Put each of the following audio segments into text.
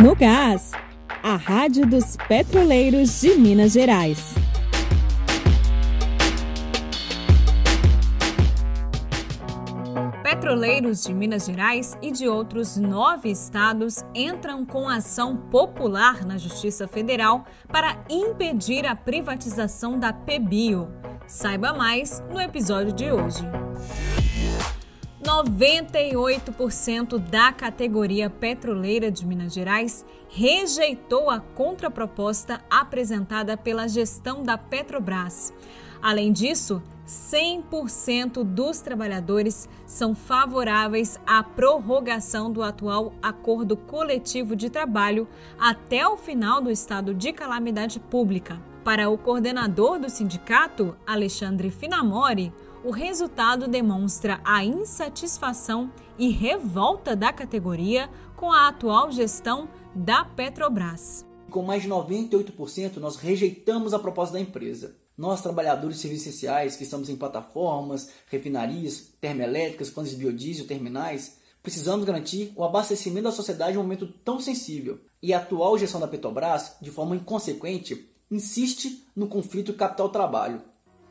No Gás, a Rádio dos Petroleiros de Minas Gerais. Petroleiros de Minas Gerais e de outros nove estados entram com ação popular na Justiça Federal para impedir a privatização da PBio. Saiba mais no episódio de hoje. 98% da categoria petroleira de Minas Gerais rejeitou a contraproposta apresentada pela gestão da Petrobras. Além disso, 100% dos trabalhadores são favoráveis à prorrogação do atual acordo coletivo de trabalho até o final do estado de calamidade pública. Para o coordenador do sindicato, Alexandre Finamori, o resultado demonstra a insatisfação e revolta da categoria com a atual gestão da Petrobras. Com mais de 98%, nós rejeitamos a proposta da empresa. Nós, trabalhadores de serviços essenciais, que estamos em plataformas, refinarias, termoelétricas, plantas de biodiesel, terminais, precisamos garantir o abastecimento da sociedade em um momento tão sensível. E a atual gestão da Petrobras, de forma inconsequente, insiste no conflito capital-trabalho.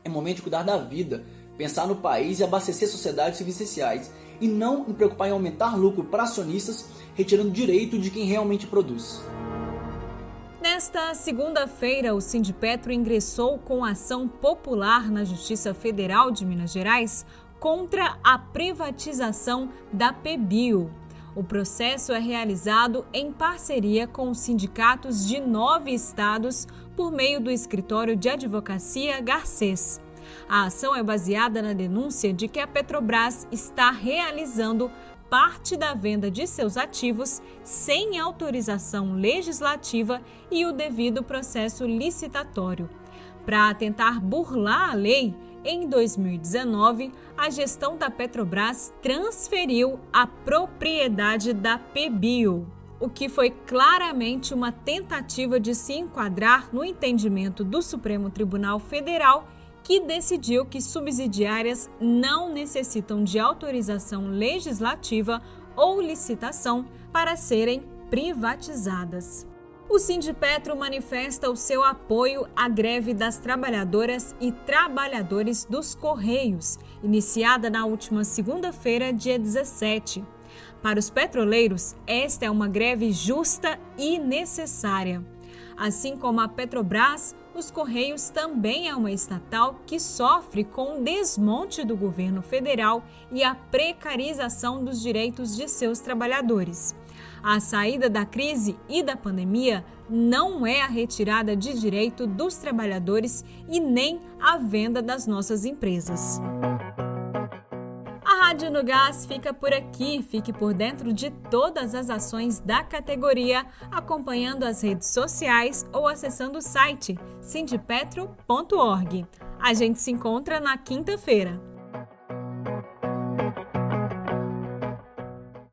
É momento de cuidar da vida, pensar no país e abastecer sociedades serviços essenciais, e não em preocupar em aumentar lucro para acionistas, retirando direito de quem realmente produz. Nesta segunda-feira, o Sindipetro ingressou com ação popular na Justiça Federal de Minas Gerais contra a privatização da PBio. O processo é realizado em parceria com os sindicatos de nove estados por meio do escritório de advocacia Garcês. A ação é baseada na denúncia de que a Petrobras está realizando parte da venda de seus ativos sem autorização legislativa e o devido processo licitatório. Para tentar burlar a lei, em 2019, a gestão da Petrobras transferiu a propriedade da PBio, o que foi claramente uma tentativa de se enquadrar no entendimento do Supremo Tribunal Federal que decidiu que subsidiárias não necessitam de autorização legislativa ou licitação para serem privatizadas. O Sindipetro manifesta o seu apoio à greve das trabalhadoras e trabalhadores dos Correios, iniciada na última segunda-feira, dia 17. Para os petroleiros, esta é uma greve justa e necessária. Assim como a Petrobras, os Correios também é uma estatal que sofre com o desmonte do governo federal e a precarização dos direitos de seus trabalhadores. A saída da crise e da pandemia não é a retirada de direito dos trabalhadores e nem a venda das nossas empresas. Rádio no Gás fica por aqui. Fique por dentro de todas as ações da categoria, acompanhando as redes sociais ou acessando o site sindipetro.org. A gente se encontra na quinta-feira.